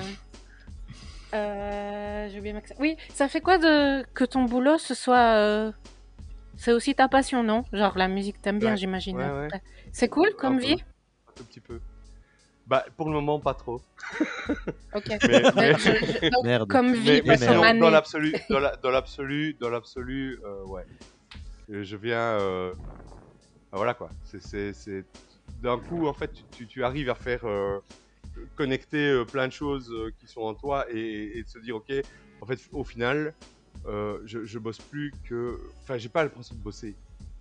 Euh... J'ai oublié ma question. Oui, ça fait quoi de que ton boulot ce soit. euh, C'est aussi ta passion, non? Genre la musique, t'aimes bien, Ouais, j'imagine. ouais, ouais. C'est cool comme Un peu. vie? Un tout petit peu. Bah, pour le moment, pas trop. <laughs> Ok. Mais- Mais je- je- donc, Merde. Comme vie, Mais, mais dans l'absolu, dans la- dans l'absolu, dans l'absolu, euh, ouais. Je viens, euh, Enfin, voilà quoi. C'est- d'un coup en fait tu, arrives à faire euh, connecter euh, plein de choses euh, qui sont en toi et, et de se dire ok en fait au final je, je bosse plus que enfin j'ai pas l'impression de bosser.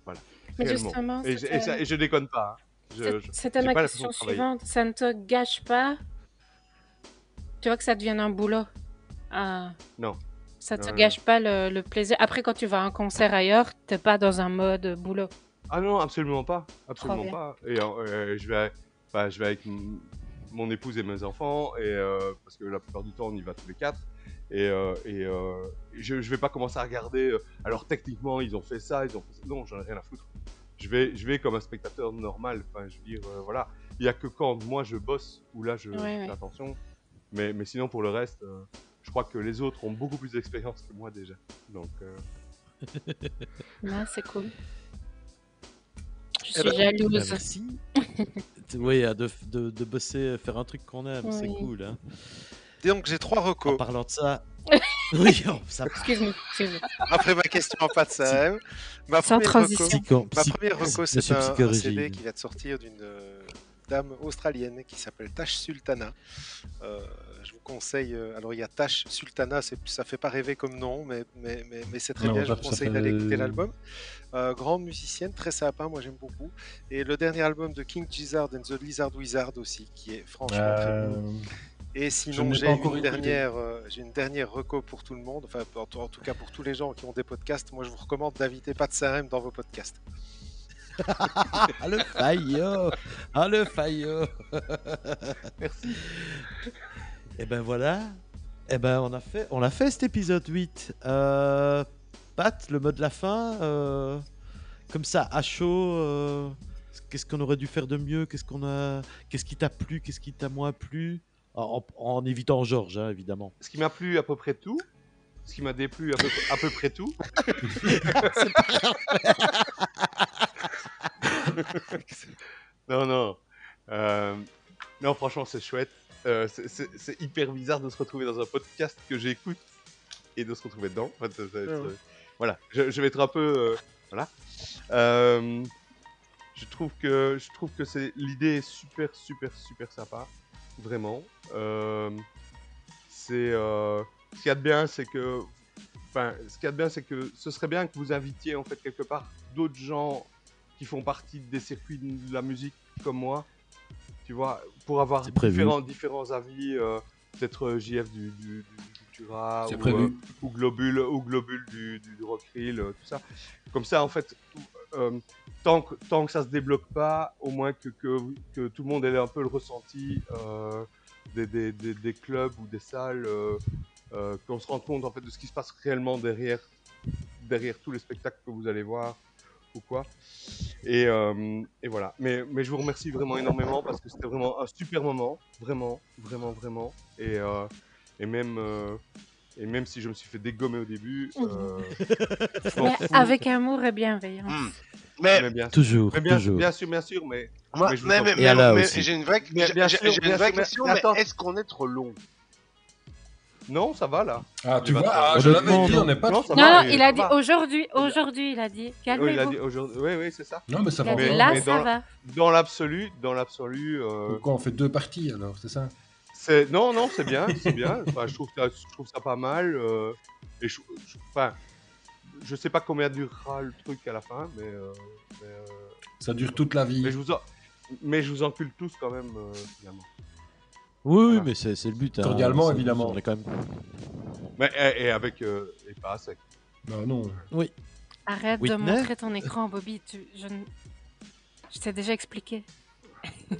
Voilà. Mais justement, et, je- c'était- et ça- et je déconne pas hein. C'était ma question suivante. Ça ne te gâche pas? Tu vois que ça devienne un boulot? Ah, non Ça te gâche pas le, le plaisir Après, quand tu vas à un concert ailleurs, t'es pas dans un mode boulot. Ah non, absolument pas, absolument pas. Et euh, je vais, bah, je vais avec mon épouse et mes enfants, et euh, parce que la plupart du temps on y va tous les quatre. Et, euh, et je, je vais pas commencer à regarder. alors techniquement ils ont fait ça, ils ont fait ça. Non, j'en ai rien à foutre. Je vais, je vais comme un spectateur normal. Enfin, je veux dire, voilà. Il y a que quand moi je bosse où là je Ouais, fais ouais. attention. Mais, mais sinon pour le reste, je crois que les autres ont beaucoup plus d'expérience que moi déjà. Donc. euh, <laughs> Ouais, c'est cool. Je Eh suis ben, jalouse. bah, merci. <laughs> oui, de, de, de bosser, faire un truc qu'on aime, c'est cool. Hein. Donc j'ai trois recos. En parlant de ça. <laughs> oui, oh, ça. Excuse-moi, excuse-moi. Après ma question en pas de Sahem, ma Sans première transition. reco, ma première reco, c'est un, un. CD qui vient de sortir d'une euh, dame australienne qui s'appelle Tash Sultana. Euh, conseille, euh, alors il y a Tash Sultana, ça fait pas rêver comme nom, mais, mais, mais, mais c'est très Non, bien, je vous conseille d'aller écouter l'album. Euh, grande musicienne, très sympa, moi j'aime beaucoup. Et le dernier album de King Gizzard and the Lizard Wizard aussi, qui est franchement très Euh, bon. Et sinon, j'ai une dernière, euh, j'ai une dernière reco pour tout le monde, enfin en, tout- en tout cas pour tous les gens qui ont des podcasts. Moi, je vous recommande d'inviter Pat Sahem dans vos podcasts. <laughs> Ah, le faillot Ah, le faillot <laughs> Merci. <laughs> Et ben voilà. Et ben on a fait, on a fait cet épisode 8. Euh, Pat, le mot de la fin, euh, comme ça, à chaud, euh, qu'est-ce qu'on aurait dû faire de mieux? Qu'est-ce qu'on a, qu'est-ce qui t'a plu? Qu'est-ce qui t'a moins plu? En, en- en évitant Georges, hein, évidemment. Ce qui m'a plu à peu près tout. Ce qui m'a déplu à peu, à peu près tout. <laughs> <laughs> non, non. Euh, non, franchement, c'est chouette. Euh, c'est- hyper bizarre de se retrouver dans un podcast que j'écoute et de se retrouver dedans. En fait, ça- ça va être, Ouais. euh, Voilà, je, je vais être un peu. euh, voilà. Euh, je trouve que, je trouve que c'est l'idée est super, super, super sympa. Vraiment. C'est. ce qu'il y a de bien, c'est que. Enfin, ce qu'il y a de bien, c'est que ce serait bien que vous invitiez en fait quelque part d'autres gens qui font partie des circuits de la musique comme moi, tu vois, pour avoir différents, différents avis, euh, peut-être euh, JF du, du, du- Cultura, ou, euh, ou Globule, ou Globule du, du, du Rock Reel, euh, tout ça. Comme ça, en fait, tant, que, tant que ça se débloque pas, au moins que, que, que tout le monde ait un peu le ressenti des, des, des, des clubs ou des salles, qu'on se rende compte en fait de ce qui se passe réellement derrière, derrière tous les spectacles que vous allez voir ou quoi. Et, euh, et voilà. Mais, mais je vous remercie vraiment énormément parce que c'était vraiment un super moment, vraiment, vraiment, vraiment. Et, euh, et même. euh, et même si je me suis fait dégommer au début, euh, Mais avec amour et bienveillance. Hmm. Mais, Mais bien sûr. Toujours, Mais bien, toujours. bien sûr, bien sûr, mais. moi, mais mais, j'ai une vraie, j'ai- une vraie question, mais mais attends. est-ce qu'on est trop long? Non, ça va là. Ah, tu vois, ah, je l'avais dit, on n'est pas Non, Non, va, non, il a dit aujourd'hui, aujourd'hui, il a dit. Oui, il a Calmez-vous. dit aujourd'hui. Oui, oui, c'est ça. Non, mais ça va. là, mais ça va. Dans l'absolu, dans l'absolu, euh, Pourquoi on fait deux parties alors, c'est ça c'est non, non, c'est bien, c'est bien. <laughs> Enfin, je trouve ça, je trouve ça pas mal. euh, et je, je- enfin, je sais pas combien durera le truc à la fin, mais, euh, mais, euh, Ça dure toute la vie. mais je vous en, mais je vous encule tous quand même euh, finalement. Oui, oui, Voilà. mais c'est c'est le but. hein. Cordialement, C'est- évidemment. On est quand même. Mais et, et avec euh, et pas sec. Non, non. Oui. Arrête de montrer ton écran, Bobby. Tu, je, je t'ai déjà expliqué. <laughs>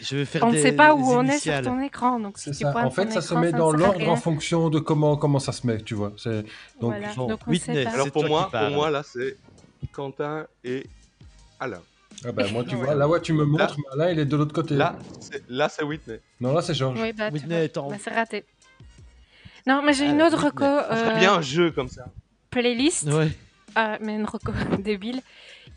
Je vais faire On ne sait pas où on est sur ton écran, donc si C'est tu ça. En fait, ça se écran, met ne dans l'ordre en fonction de comment, comment ça se met, tu vois. C'est... Donc, Voilà, Bon, donc on ne Whitney, sait pas. Alors pour moi, pour moi là, c'est Quentin et Alain. Ah ben, moi, tu Ouais. vois, là, ouais, tu me montres, mais là, il est de l'autre côté. Là, c'est, là, c'est Whitney. Non, là, c'est Georges. Oui, bah, Whitney est en- Bah, c'est raté. Non, mais j'ai Ah, une autre Whitney. reco. Euh, bien un jeu comme ça. playlist. Ouais. Ah, mais une reco <laughs> débile.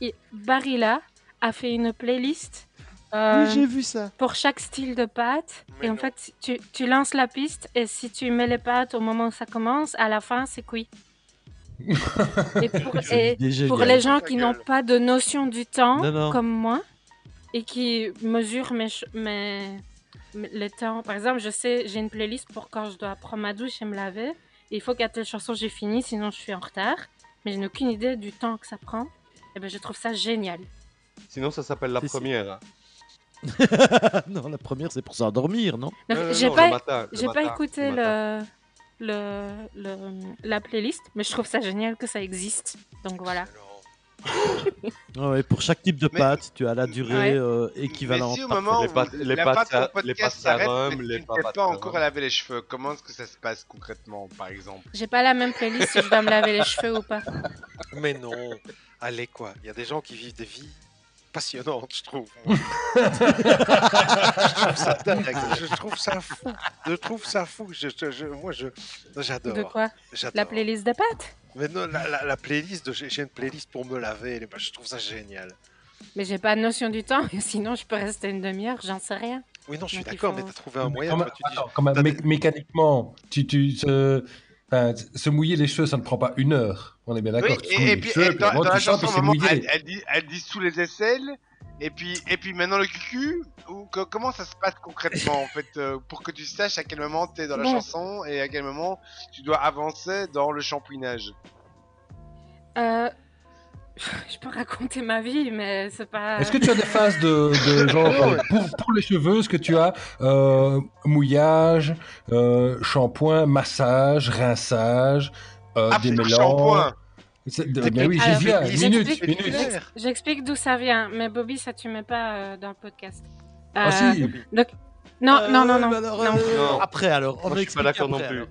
Et Barilla a fait une playlist euh, Oui, j'ai vu ça. pour chaque style de pâte. Mais et en non. fait, tu, tu lances la piste et si tu mets les pâtes au moment où ça commence, à la fin, c'est cuit. <laughs> Et pour, et les gens qui n'ont pas de notion du temps, Non, non. comme moi, et qui mesurent mes, ch- mes, mes- les temps. Par exemple, je sais, j'ai une playlist pour quand je dois prendre ma douche et me laver. Et il faut qu'à telle chanson j'ai fini, sinon je suis en retard. Mais je n'ai aucune idée du temps que ça prend. Et ben, je trouve ça génial. Sinon, ça s'appelle la première. <laughs> non, la première, c'est pour s'endormir, non? Non, non, j'ai pas, le le écouté le matin. Le, la playlist, mais je trouve ça génial que ça existe. Donc voilà. <laughs> Ah ouais, Pour chaque type de Mais- pâte, tu as la durée Ouais. euh, Mais équivalente. si au moment Les où pâtes- les la pâtes pâte à- les pâtes à s'arrête, mais les pâtes t'es à pas encore lavé les cheveux, comment est-ce que ça se passe concrètement, par exemple? J'ai pas la même playlist si je dois me laver les cheveux ou pas. Mais non, allez quoi, il y a des gens qui vivent des vies passionnantes, je trouve. <laughs> je trouve ça dingue, je trouve ça fou, je trouve ça fou. Je, je- je- moi, je, j'adore. De quoi? La playlist de pâtes Mais non, la, la- la playlist, j'ai une playlist pour me laver, je trouve ça génial. Mais j'ai pas de notion du temps, <laughs> sinon je peux rester une demi-heure, j'en sais rien. Oui, non, je suis d'accord, faut- mais t'as trouvé un moyen. toi, tu dis- attends, quand même, t'as mé- des- mécaniquement, tu, tu, se, enfin, se mouiller les cheveux, ça ne prend pas une heure. On est bien d'accord. Oui, et, puis cheveux, et puis dans, avant, dans tu la chanson, puis moment, elle, elle dit, elle dit sous les aisselles, et puis, et puis maintenant le cucu, ou que- comment ça se passe concrètement en fait, euh, pour que tu saches à quel moment tu es dans la Bon. chanson et à quel moment tu dois avancer dans le shampouinage Euh... <laughs> Je peux raconter ma vie, mais c'est pas... Est-ce que tu as des phases de, de <laughs> genre, euh, pour, pour les cheveux, est-ce que tu as euh, mouillage, euh, shampoing, massage, rinçage, euh, Ah, Des Mais oui, j'y viens. Minute, j'explique- minute. j'ex- J'explique d'où ça vient, mais Bobby, ça tu mets pas euh, dans le podcast. Ah si donc... Non, Euh, non, non, non. mais alors, non. euh, Non. Après, alors, on Moi, je suis pas d'accord non plus. alors.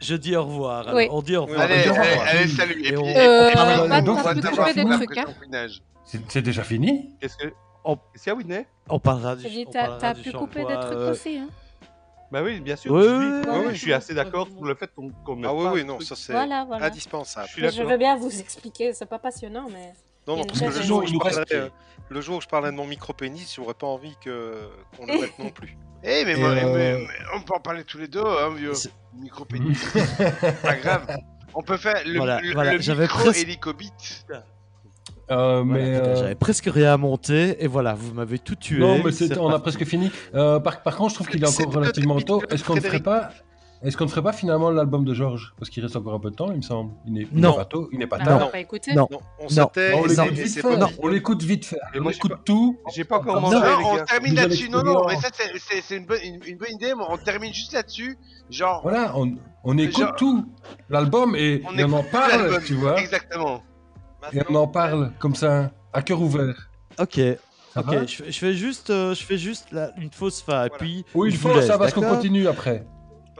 Je dis au revoir. alors. Oui. On dit au revoir. Allez, salut. Et Et on- Euh, devoir des faire trucs, hein. C'est c'est déjà fini Qu'est-ce que. On- Qu'est-ce qu'il y a, Whitney On parlera du on t'as parlera t'as du pu couper des shampoing, trucs euh, aussi, hein Bah oui, bien sûr. Oui, je, oui, dis- oui, oui, oui. je suis assez d'accord pour le fait qu'on Ah oui, oui, non, ça c'est Voilà, voilà. indispensable. Je suis Mais je d'accord. veux bien vous expliquer, c'est pas passionnant, mais... Non, non, parce que le jour, où je parlerai, euh, le jour où je parlerai de mon micro-pénis, j'aurais pas envie que qu'on le <laughs> mette non plus. Eh, mais, euh, mais- mais on peut en parler tous les deux, hein, vieux. C'est- Micro pénis. <laughs> pas grave. On peut faire le, Voilà, le, voilà, le j'avais micro presque- hélicobite. Euh, mais, euh, J'avais presque rien à monter et voilà, vous m'avez tout tué. Non, mais c'est- c'est on a presque fini. Euh, par, par contre, je trouve qu'il est encore relativement tôt. Est-ce qu'on ne ferait pas Est-ce qu'on ne ferait pas finalement l'album de Georges? Parce qu'il reste encore un peu de temps, il me semble. Il n'est il Non. n'est pas tôt, il n'est pas Bah, tard. on Non. Non. Non, on s'était. On l'écoute vite fait. On l'écoute vite fait. Et On écoute pas- tout. J'ai pas encore mangé, ça, Non, les on termine là-dessus. Non, non, mais ça, c'est- une, bonne- une, une bonne idée. mais On termine juste là-dessus. Genre, Voilà, on, on écoute Genre- tout. L'album et, on et on en parle, tu vois. Exactement. Et on en parle comme ça, à cœur ouvert. Ok, Ça ok. Je, fais- je fais juste, euh, je fais juste la- une fausse fin et Voilà. puis. Oui, vous laisse, ça va, parce qu'on continue après.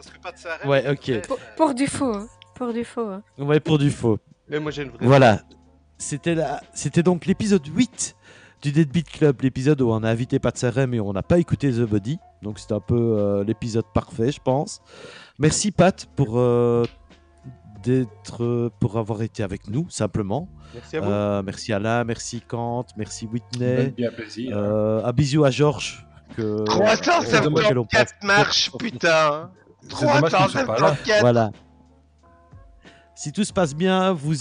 Parce que pas de. Ouais, ok. Pour, pour du faux, hein. pour du faux. hein. Ouais, pour du faux. Mais moi, j'ai une vraie. Voilà. C'était la... c'était donc l'épisode 8 du Deadbeat Club, l'épisode où on a invité Pat Sarem et on n'a pas écouté The Body. Donc c'était un peu euh, l'épisode parfait, je pense. Merci Pat pour euh, d'être euh, pour avoir été avec nous simplement. Merci à vous. Euh, merci Alain, merci Kant, merci Whitney. bien plaisir. Euh, un bisou à Georges. Que, c'est auquel on 304 pense- marches, putain. C'est dommage qu'il soit pas là. 304. Voilà. Si tout se passe bien, vous,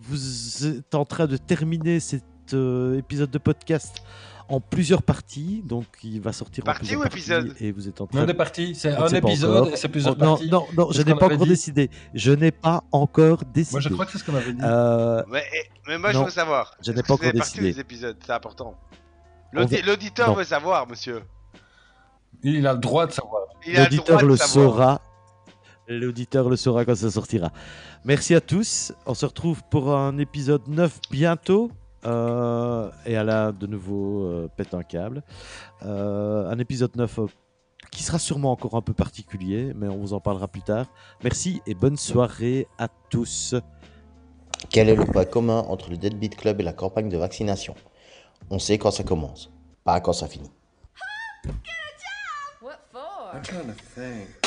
vous êtes en train de terminer cet euh, épisode de podcast en plusieurs parties. Donc, il va sortir Partie en plusieurs ou parties. épisode Et vous êtes en train Non, de... des parties, c'est un épisode c'est plusieurs Oh, non, parties. non, non, je C'est ce n'ai pas encore dit. décidé. Je n'ai pas encore décidé. Moi, je crois que c'est ce qu'on avait dit. Euh, Mais, mais moi, je Non, veux savoir. je n'ai pas encore décidé. des épisodes, c'est important. L'auditeur non. veut savoir, monsieur. Il a le droit de savoir. Le L'auditeur le savoir. saura. L'auditeur le saura quand ça sortira. Merci à tous. On se retrouve pour un épisode 9 bientôt. Euh, et Alain, de nouveau, euh, pète un câble. Euh, un épisode 9 euh, qui sera sûrement encore un peu particulier, mais on vous en parlera plus tard. Merci et bonne soirée à tous. Quel est le point commun entre le Deadbeat Club et la campagne de vaccination? On sait quand ça commence, pas quand ça finit. I'm trying to think.